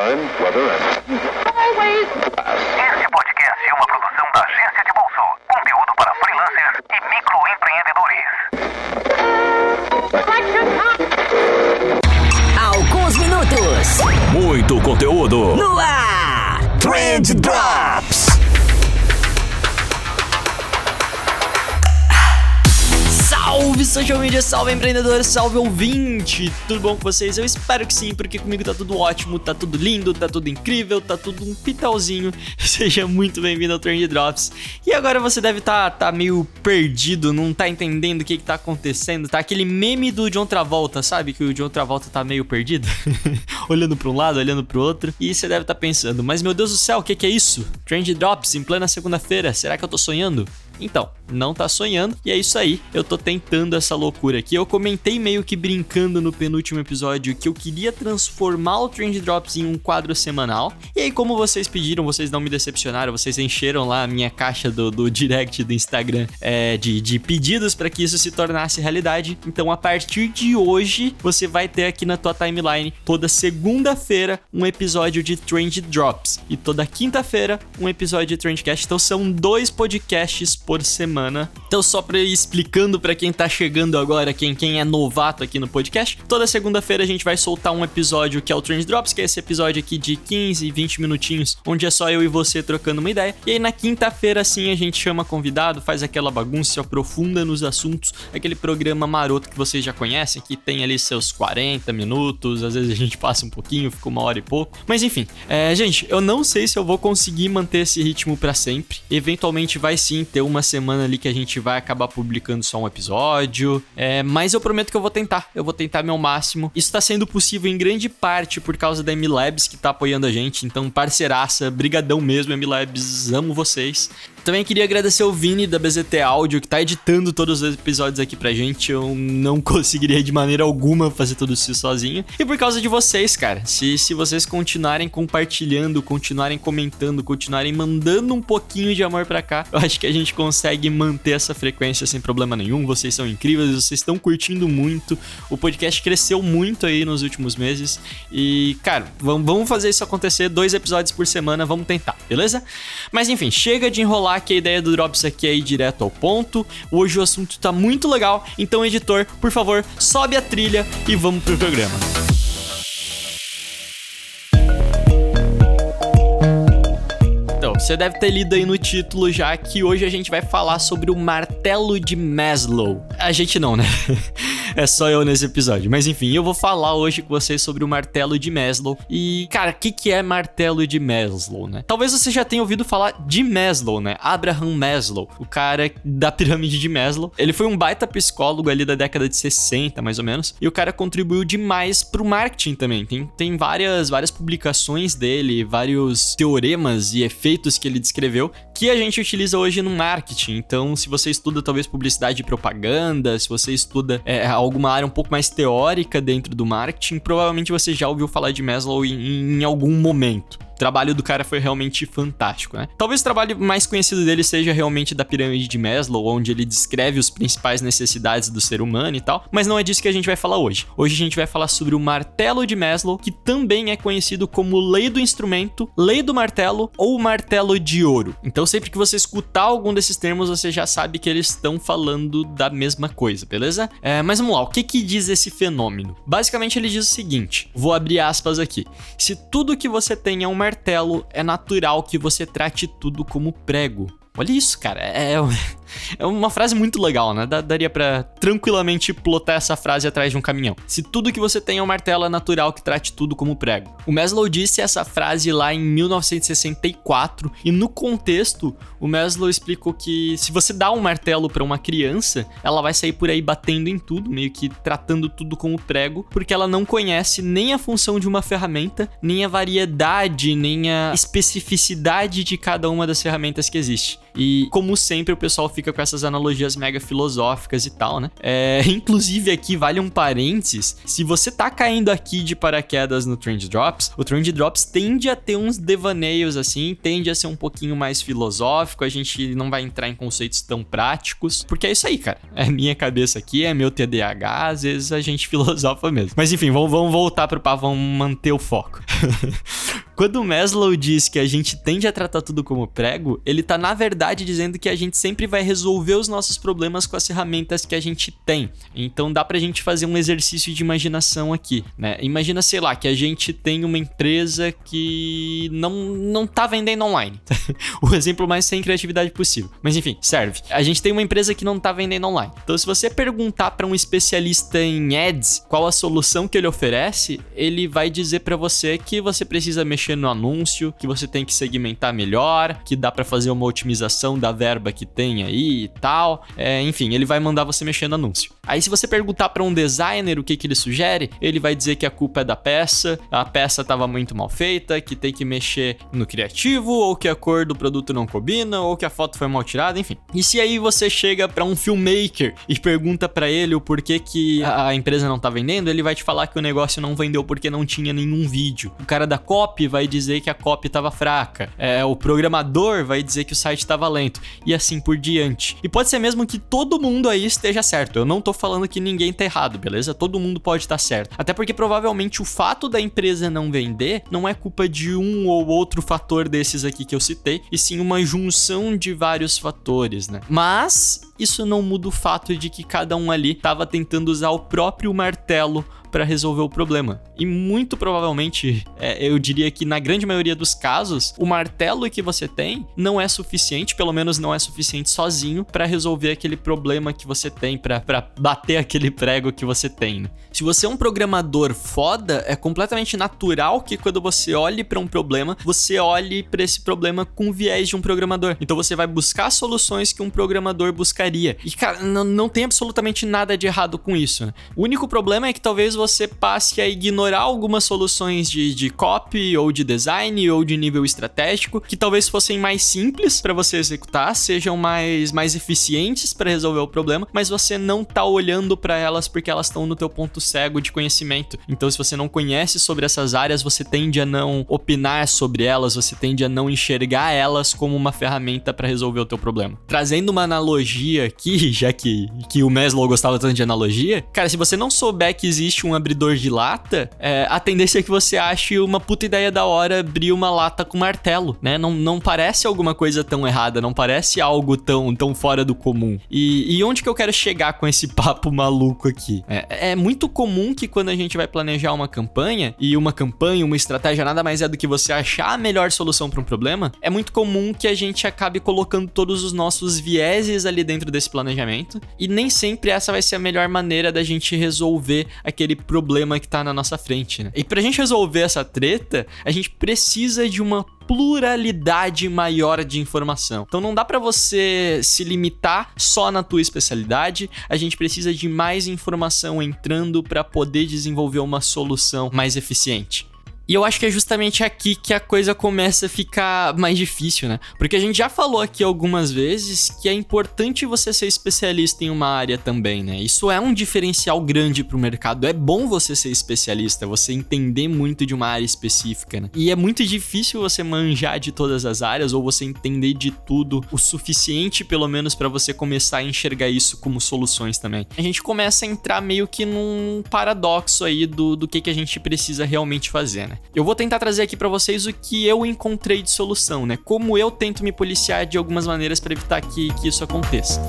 time, weather, and Always. Este podcast é uma produção da Agência de Bolso. Conteúdo para freelancers e microempreendedores. Alguns minutos Muito conteúdo. no ar. Trend Drops. Salve social media, salve empreendedor, salve ouvinte! Tudo bom com vocês? Eu espero que sim, porque comigo tá tudo ótimo, tá tudo lindo, tá tudo incrível, tá tudo um pitalzinho. Seja muito bem-vindo ao Trend Drops. E agora você deve tá, tá meio perdido, não tá entendendo o que, que tá acontecendo, tá aquele meme do John Travolta, sabe? Que o John Travolta tá meio perdido, olhando para um lado, olhando pro outro. E você deve estar tá pensando, mas meu Deus do céu, o que, que é isso? Trend Drops em plena segunda-feira, será que eu tô sonhando? Então, não tá sonhando, e é isso aí, eu tô tentando essa loucura aqui. Eu comentei meio que brincando no penúltimo episódio que eu queria transformar o Trend Drops em um quadro semanal. E aí, como vocês pediram, vocês não me decepcionaram, vocês encheram lá a minha caixa do, do direct do Instagram é, de, de pedidos para que isso se tornasse realidade. Então, a partir de hoje, você vai ter aqui na tua timeline toda segunda-feira um episódio de Trend Drops e toda quinta-feira um episódio de Trendcast. Então, são dois podcasts por semana. Então, só para ir explicando para quem tá chegando agora, quem, quem é novato aqui no podcast, toda segunda-feira a gente vai soltar um episódio que é o Trend Drops, que é esse episódio aqui de 15, 20 minutinhos, onde é só eu e você trocando uma ideia. E aí na quinta-feira, sim, a gente chama convidado, faz aquela bagunça, se aprofunda nos assuntos, aquele programa maroto que vocês já conhecem, que tem ali seus 40 minutos, às vezes a gente passa um pouquinho, fica uma hora e pouco. Mas enfim, é, gente, eu não sei se eu vou conseguir manter esse ritmo para sempre. Eventualmente vai sim ter uma semana ali que a gente vai acabar publicando só um episódio. É, mas eu prometo que eu vou tentar. Eu vou tentar meu máximo. Isso tá sendo possível em grande parte por causa da MLabs que tá apoiando a gente. Então, parceiraça, brigadão mesmo, MLabs, amo vocês. Também queria agradecer o Vini da BZT Áudio que tá editando todos os episódios aqui pra gente. Eu não conseguiria de maneira alguma fazer tudo isso sozinho. E por causa de vocês, cara. Se, se vocês continuarem compartilhando, continuarem comentando, continuarem mandando um pouquinho de amor pra cá, eu acho que a gente consegue manter essa frequência sem problema nenhum. Vocês são incríveis, vocês estão curtindo muito. O podcast cresceu muito aí nos últimos meses. E, cara, vamos, fazer isso acontecer. Dois episódios por semana, vamos tentar, beleza? Mas enfim, chega de enrolar que a ideia do Drops aqui é ir direto ao ponto. Hoje o assunto tá muito legal, então editor, por favor, sobe a trilha e vamos pro programa. Então, você deve ter lido aí no título já que hoje a gente vai falar sobre o martelo de Maslow. A gente não, né? é só eu nesse episódio. Mas enfim, eu vou falar hoje com vocês sobre o martelo de Maslow. E, cara, o que, que é martelo de Maslow, né? Talvez você já tenha ouvido falar de Maslow, né? Abraham Maslow, o cara da pirâmide de Maslow. Ele foi um baita psicólogo ali da década de 60, mais ou menos. E o cara contribuiu demais pro marketing também. Tem, tem várias, várias publicações dele, vários teoremas e efeitos que ele descreveu que a gente utiliza hoje no marketing. Então, se você estuda talvez publicidade e propaganda, se você estuda é, alguma área um pouco mais teórica dentro do marketing, provavelmente você já ouviu falar de Maslow em, em algum momento trabalho do cara foi realmente fantástico, né? Talvez o trabalho mais conhecido dele seja realmente da pirâmide de Maslow, onde ele descreve os principais necessidades do ser humano e tal, mas não é disso que a gente vai falar hoje. Hoje a gente vai falar sobre o martelo de Maslow, que também é conhecido como lei do instrumento, lei do martelo ou martelo de ouro. Então, sempre que você escutar algum desses termos, você já sabe que eles estão falando da mesma coisa, beleza? É, mas vamos lá, o que que diz esse fenômeno? Basicamente, ele diz o seguinte: vou abrir aspas aqui. Se tudo que você tem é um martelo, é natural que você trate tudo como prego. Olha isso, cara. É, é uma frase muito legal, né? Daria para tranquilamente plotar essa frase atrás de um caminhão. Se tudo que você tem é um martelo, é natural que trate tudo como prego. O Maslow disse essa frase lá em 1964 e no contexto, o Maslow explicou que se você dá um martelo para uma criança, ela vai sair por aí batendo em tudo, meio que tratando tudo como prego, porque ela não conhece nem a função de uma ferramenta, nem a variedade, nem a especificidade de cada uma das ferramentas que existe. E como sempre, o pessoal fica com essas analogias mega filosóficas e tal, né? É, inclusive aqui vale um parênteses. Se você tá caindo aqui de paraquedas no Trend Drops, o Trend Drops tende a ter uns devaneios assim, tende a ser um pouquinho mais filosófico, a gente não vai entrar em conceitos tão práticos, porque é isso aí, cara. É minha cabeça aqui, é meu TDAH, às vezes a gente filosofa mesmo. Mas enfim, vamos, vamos voltar pro papo, vamos manter o foco. Quando o Maslow diz que a gente tende a tratar tudo como prego, ele tá na verdade dizendo que a gente sempre vai resolver os nossos problemas com as ferramentas que a gente tem. Então dá pra gente fazer um exercício de imaginação aqui, né? Imagina, sei lá, que a gente tem uma empresa que não, não tá vendendo online. o exemplo mais sem criatividade possível. Mas enfim, serve. A gente tem uma empresa que não tá vendendo online. Então se você perguntar para um especialista em ads qual a solução que ele oferece, ele vai dizer para você que você precisa mexer no anúncio, que você tem que segmentar melhor, que dá para fazer uma otimização da verba que tem aí e tal. É, enfim, ele vai mandar você mexer no anúncio. Aí se você perguntar para um designer o que, que ele sugere, ele vai dizer que a culpa é da peça, a peça estava muito mal feita, que tem que mexer no criativo, ou que a cor do produto não combina, ou que a foto foi mal tirada, enfim. E se aí você chega para um filmmaker e pergunta para ele o porquê que a empresa não tá vendendo, ele vai te falar que o negócio não vendeu porque não tinha nenhum vídeo. O cara da copy vai dizer que a copy estava fraca. É, o programador vai dizer que o site estava lento. E assim por diante. E pode ser mesmo que todo mundo aí esteja certo. Eu não tô falando que ninguém tá errado, beleza? Todo mundo pode estar tá certo. Até porque provavelmente o fato da empresa não vender não é culpa de um ou outro fator desses aqui que eu citei, e sim uma junção de vários fatores, né? Mas isso não muda o fato de que cada um ali estava tentando usar o próprio martelo para resolver o problema. E muito provavelmente, é, eu diria que na grande maioria dos casos, o martelo que você tem não é suficiente, pelo menos não é suficiente sozinho para resolver aquele problema que você tem, para bater aquele prego que você tem. Né? Se você é um programador foda, é completamente natural que quando você olhe para um problema, você olhe para esse problema com viés de um programador. Então você vai buscar soluções que um programador buscaria. E cara, não, não tem absolutamente nada de errado com isso. Né? O único problema é que talvez você passe a ignorar algumas soluções de, de copy ou de design ou de nível estratégico que talvez fossem mais simples para você executar, sejam mais, mais eficientes para resolver o problema, mas você não tá olhando para elas porque elas estão no teu ponto cego de conhecimento. Então, se você não conhece sobre essas áreas, você tende a não opinar sobre elas, você tende a não enxergar elas como uma ferramenta para resolver o teu problema. Trazendo uma analogia aqui, já que, que o Maslow gostava tanto de analogia, cara, se você não souber que existe um um abridor de lata, é, a tendência é que você ache uma puta ideia da hora abrir uma lata com martelo, né? Não, não parece alguma coisa tão errada, não parece algo tão, tão fora do comum. E, e onde que eu quero chegar com esse papo maluco aqui? É, é muito comum que quando a gente vai planejar uma campanha, e uma campanha, uma estratégia nada mais é do que você achar a melhor solução para um problema, é muito comum que a gente acabe colocando todos os nossos vieses ali dentro desse planejamento, e nem sempre essa vai ser a melhor maneira da gente resolver aquele problema que tá na nossa frente, né? E pra gente resolver essa treta, a gente precisa de uma pluralidade maior de informação. Então não dá para você se limitar só na tua especialidade, a gente precisa de mais informação entrando para poder desenvolver uma solução mais eficiente. E eu acho que é justamente aqui que a coisa começa a ficar mais difícil, né? Porque a gente já falou aqui algumas vezes que é importante você ser especialista em uma área também, né? Isso é um diferencial grande pro mercado. É bom você ser especialista, você entender muito de uma área específica, né? E é muito difícil você manjar de todas as áreas ou você entender de tudo o suficiente, pelo menos, para você começar a enxergar isso como soluções também. A gente começa a entrar meio que num paradoxo aí do, do que, que a gente precisa realmente fazer, né? Eu vou tentar trazer aqui para vocês o que eu encontrei de solução, né? Como eu tento me policiar de algumas maneiras para evitar que, que isso aconteça.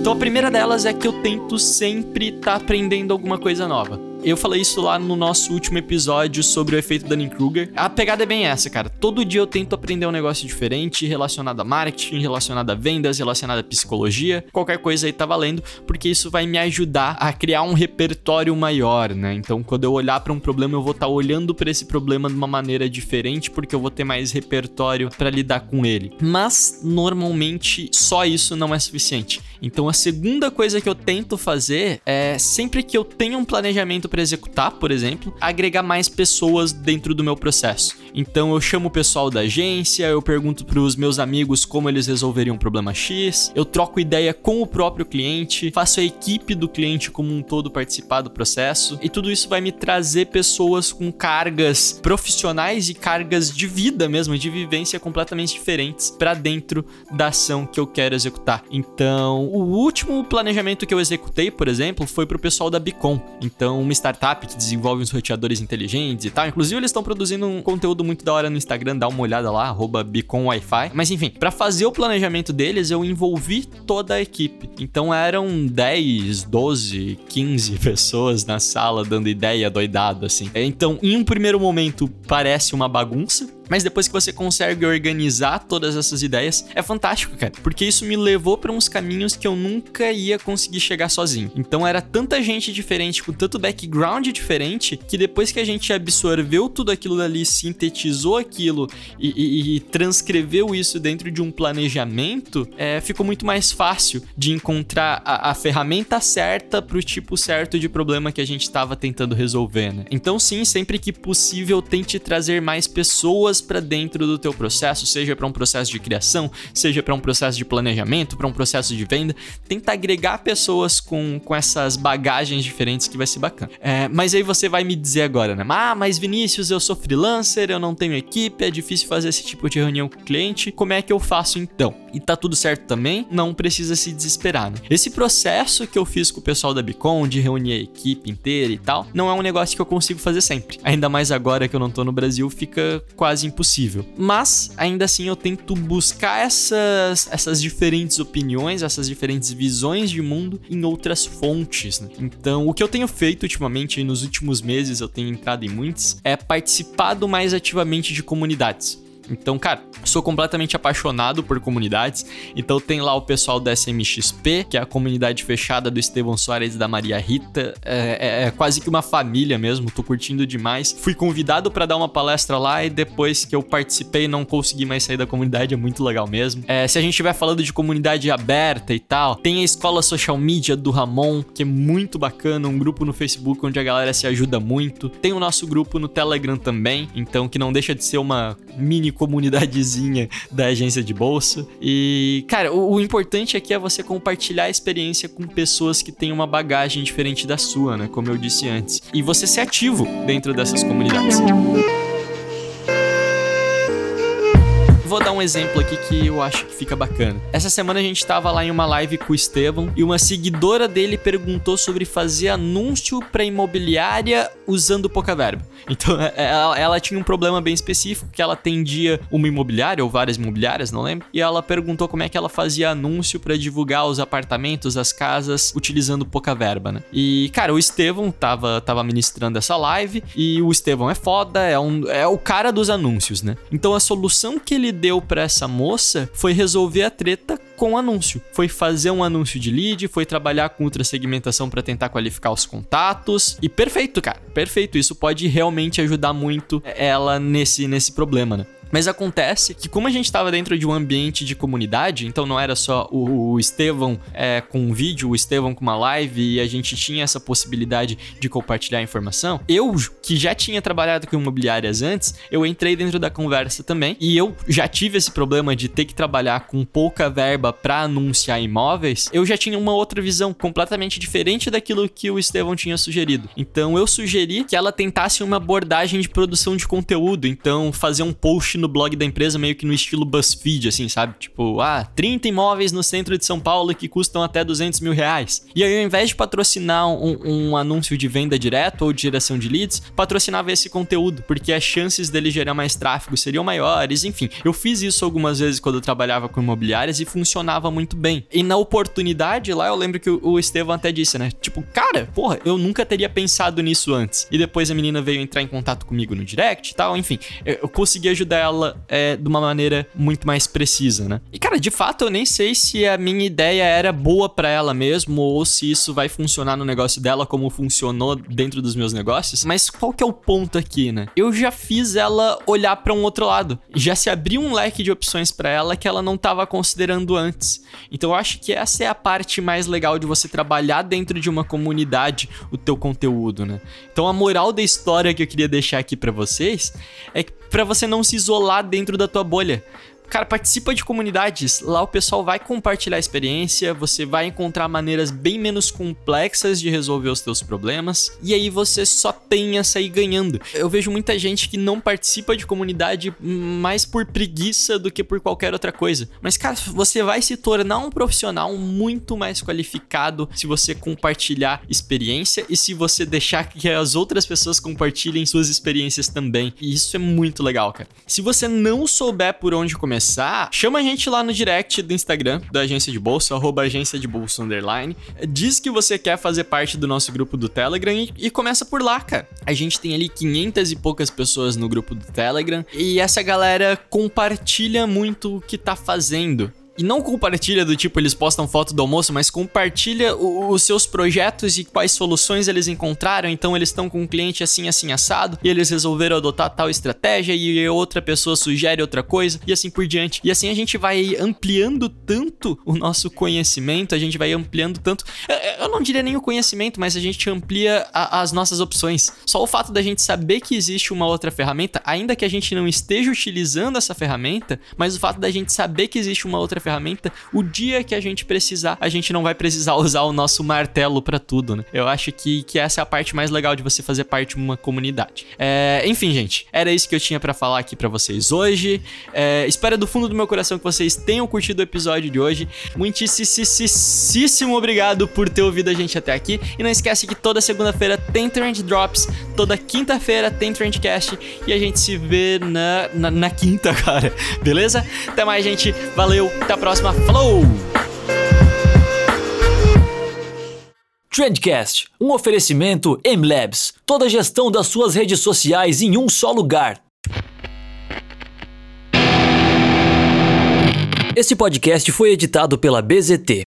Então a primeira delas é que eu tento sempre estar tá aprendendo alguma coisa nova. Eu falei isso lá no nosso último episódio sobre o efeito Dunning-Kruger. A pegada é bem essa, cara. Todo dia eu tento aprender um negócio diferente relacionado a marketing, relacionado a vendas, relacionado a psicologia. Qualquer coisa aí tá valendo, porque isso vai me ajudar a criar um repertório maior, né? Então, quando eu olhar para um problema, eu vou estar tá olhando para esse problema de uma maneira diferente, porque eu vou ter mais repertório para lidar com ele. Mas, normalmente, só isso não é suficiente. Então, a segunda coisa que eu tento fazer é sempre que eu tenho um planejamento para executar, por exemplo, agregar mais pessoas dentro do meu processo. Então eu chamo o pessoal da agência, eu pergunto para os meus amigos como eles resolveriam um problema X, eu troco ideia com o próprio cliente, faço a equipe do cliente como um todo participar do processo e tudo isso vai me trazer pessoas com cargas profissionais e cargas de vida mesmo, de vivência completamente diferentes para dentro da ação que eu quero executar. Então, o último planejamento que eu executei, por exemplo, foi para o pessoal da Bicom. Então, uma startup que desenvolve uns roteadores inteligentes e tal. Inclusive, eles estão produzindo um conteúdo muito da hora no Instagram, dá uma olhada lá, arroba Bicom Wi-Fi. Mas enfim, para fazer o planejamento deles, eu envolvi toda a equipe. Então eram 10, 12, 15 pessoas na sala dando ideia doidado, assim. Então, em um primeiro momento, parece uma bagunça, mas depois que você consegue organizar todas essas ideias, é fantástico, cara. Porque isso me levou para uns caminhos que eu nunca ia conseguir chegar sozinho. Então era tanta gente diferente, com tanto background diferente, que depois que a gente absorveu tudo aquilo dali, sintetizou aquilo e, e, e transcreveu isso dentro de um planejamento, é, ficou muito mais fácil de encontrar a, a ferramenta certa para o tipo certo de problema que a gente estava tentando resolver, né? Então, sim, sempre que possível, tente trazer mais pessoas pessoas para dentro do teu processo, seja para um processo de criação, seja para um processo de planejamento, para um processo de venda. Tenta agregar pessoas com, com essas bagagens diferentes que vai ser bacana. É, mas aí você vai me dizer agora, né? Ah, mas Vinícius, eu sou freelancer, eu não tenho equipe, é difícil fazer esse tipo de reunião com o cliente. Como é que eu faço então? E tá tudo certo também, não precisa se desesperar, né? Esse processo que eu fiz com o pessoal da Bicon, de reunir a equipe inteira e tal, não é um negócio que eu consigo fazer sempre. Ainda mais agora que eu não tô no Brasil, fica quase impossível. Mas, ainda assim, eu tento buscar essas, essas diferentes opiniões, essas diferentes visões de mundo em outras fontes. Né? Então, o que eu tenho feito ultimamente, nos últimos meses, eu tenho entrado em muitos, é participado mais ativamente de comunidades. Então, cara, sou completamente apaixonado por comunidades. Então tem lá o pessoal da SMXP, que é a comunidade fechada do Estevão Soares e da Maria Rita. É, é, é quase que uma família mesmo, tô curtindo demais. Fui convidado para dar uma palestra lá e depois que eu participei não consegui mais sair da comunidade, é muito legal mesmo. É, se a gente estiver falando de comunidade aberta e tal, tem a escola social media do Ramon, que é muito bacana, um grupo no Facebook onde a galera se ajuda muito. Tem o nosso grupo no Telegram também, então que não deixa de ser uma mini comunidadezinha da agência de bolsa. E, cara, o, o, importante aqui é você compartilhar a experiência com pessoas que têm uma bagagem diferente da sua, né? Como eu disse antes. E você ser ativo dentro dessas comunidades. Vou dar um exemplo aqui que eu acho que fica bacana. Essa semana a gente tava lá em uma live com o Estevão e uma seguidora dele perguntou sobre fazer anúncio para imobiliária usando pouca verba. Então é, ela, ela, tinha um problema bem específico que ela atendia uma imobiliária ou várias imobiliárias, não lembro. E ela perguntou como é que ela fazia anúncio para divulgar os apartamentos, as casas, utilizando pouca verba, né? E cara, o Estevão tava, tava ministrando essa live e o Estevão é foda, é, um, é o cara dos anúncios, né? Então a solução que ele deu para essa moça foi resolver a treta com anúncio. Foi fazer um anúncio de lead, foi trabalhar com outra segmentação para tentar qualificar os contatos. E perfeito, cara. Perfeito. Isso pode realmente ajudar muito ela nesse, nesse problema, né? Mas acontece que, como a gente estava dentro de um ambiente de comunidade, então não era só o, o Estevão é, com um vídeo, o Estevão com uma live e a gente tinha essa possibilidade de compartilhar informação. Eu, que já tinha trabalhado com imobiliárias antes, eu entrei dentro da conversa também e eu já tive esse problema de ter que trabalhar com pouca verba para anunciar imóveis. Eu já tinha uma outra visão completamente diferente daquilo que o Estevão tinha sugerido. Então eu sugeri que ela tentasse uma abordagem de produção de conteúdo, então fazer um post no blog da empresa meio que no estilo BuzzFeed, assim, sabe? Tipo, ah, 30 imóveis no centro de São Paulo que custam até 200 mil reais. E aí, ao invés de patrocinar um, um anúncio de venda direto ou de geração de leads, patrocinava esse conteúdo, porque as chances dele gerar mais tráfego seriam maiores, enfim. Eu fiz isso algumas vezes quando eu trabalhava com imobiliárias e funcionava muito bem. E na oportunidade lá, eu lembro que o Estevão até disse, né? Tipo, cara, porra, eu nunca teria pensado nisso antes. E depois a menina veio entrar em contato comigo no direct e tal, enfim. Eu consegui ajudar ela é, de uma maneira muito mais precisa, né? E cara, de fato eu nem sei se a minha ideia era boa para ela mesmo ou se isso vai funcionar no negócio dela como funcionou dentro dos meus negócios, mas qual que é o ponto aqui, né? Eu já fiz ela olhar para um outro lado. Já se abriu um leque de opções para ela que ela não estava considerando antes. Então eu acho que essa é a parte mais legal de você trabalhar dentro de uma comunidade o teu conteúdo, né? Então a moral da história que eu queria deixar aqui para vocês é para você não se isolar dentro da tua bolha. Cara, participa de comunidades. Lá o pessoal vai compartilhar experiência, você vai encontrar maneiras bem menos complexas de resolver os teus problemas, e aí você só tem a sair ganhando. Eu vejo muita gente que não participa de comunidade mais por preguiça do que por qualquer outra coisa. Mas, cara, você vai se tornar um profissional muito mais qualificado se você compartilhar experiência e se você deixar que as outras pessoas compartilhem suas experiências também. E isso é muito legal, cara. Se você não souber por onde começar, começar, chama a gente lá no direct do Instagram da Agência de Bolsa, arroba agência de bolsa underline. Diz que você quer fazer parte do nosso grupo do Telegram e, e começa por lá, cara. A gente tem ali 500 e poucas pessoas no grupo do Telegram e essa galera compartilha muito o que tá fazendo. E não compartilha do tipo eles postam foto do almoço, mas compartilha o, os seus projetos e quais soluções eles encontraram. Então eles estão com um cliente assim, assim, assado, e eles resolveram adotar tal estratégia, e outra pessoa sugere outra coisa, e assim por diante. E assim a gente vai ampliando tanto o nosso conhecimento, a gente vai ampliando tanto. Eu não diria nem o conhecimento, mas a gente amplia a, as nossas opções. Só o fato da gente saber que existe uma outra ferramenta, ainda que a gente não esteja utilizando essa ferramenta, mas o fato da gente saber que existe uma outra ferramenta, o dia que a gente precisar, a gente não vai precisar usar o nosso martelo para tudo, né? Eu acho que, que essa é a parte mais legal de você fazer parte de uma comunidade. É, enfim, gente, era isso que eu tinha para falar aqui para vocês hoje. É, espero do fundo do meu coração que vocês tenham curtido o episódio de hoje. Muitíssimo obrigado por ter ouvido a gente até aqui. E não esquece que toda segunda-feira tem Trend Drops, toda quinta-feira tem Trendcast e a gente se vê na, na, na quinta, cara. Beleza? Até mais, gente. Valeu, até a próxima. Falou! Trendcast, um oferecimento MLabs. Toda a gestão das suas redes sociais em um só lugar. Esse podcast foi editado pela BZT.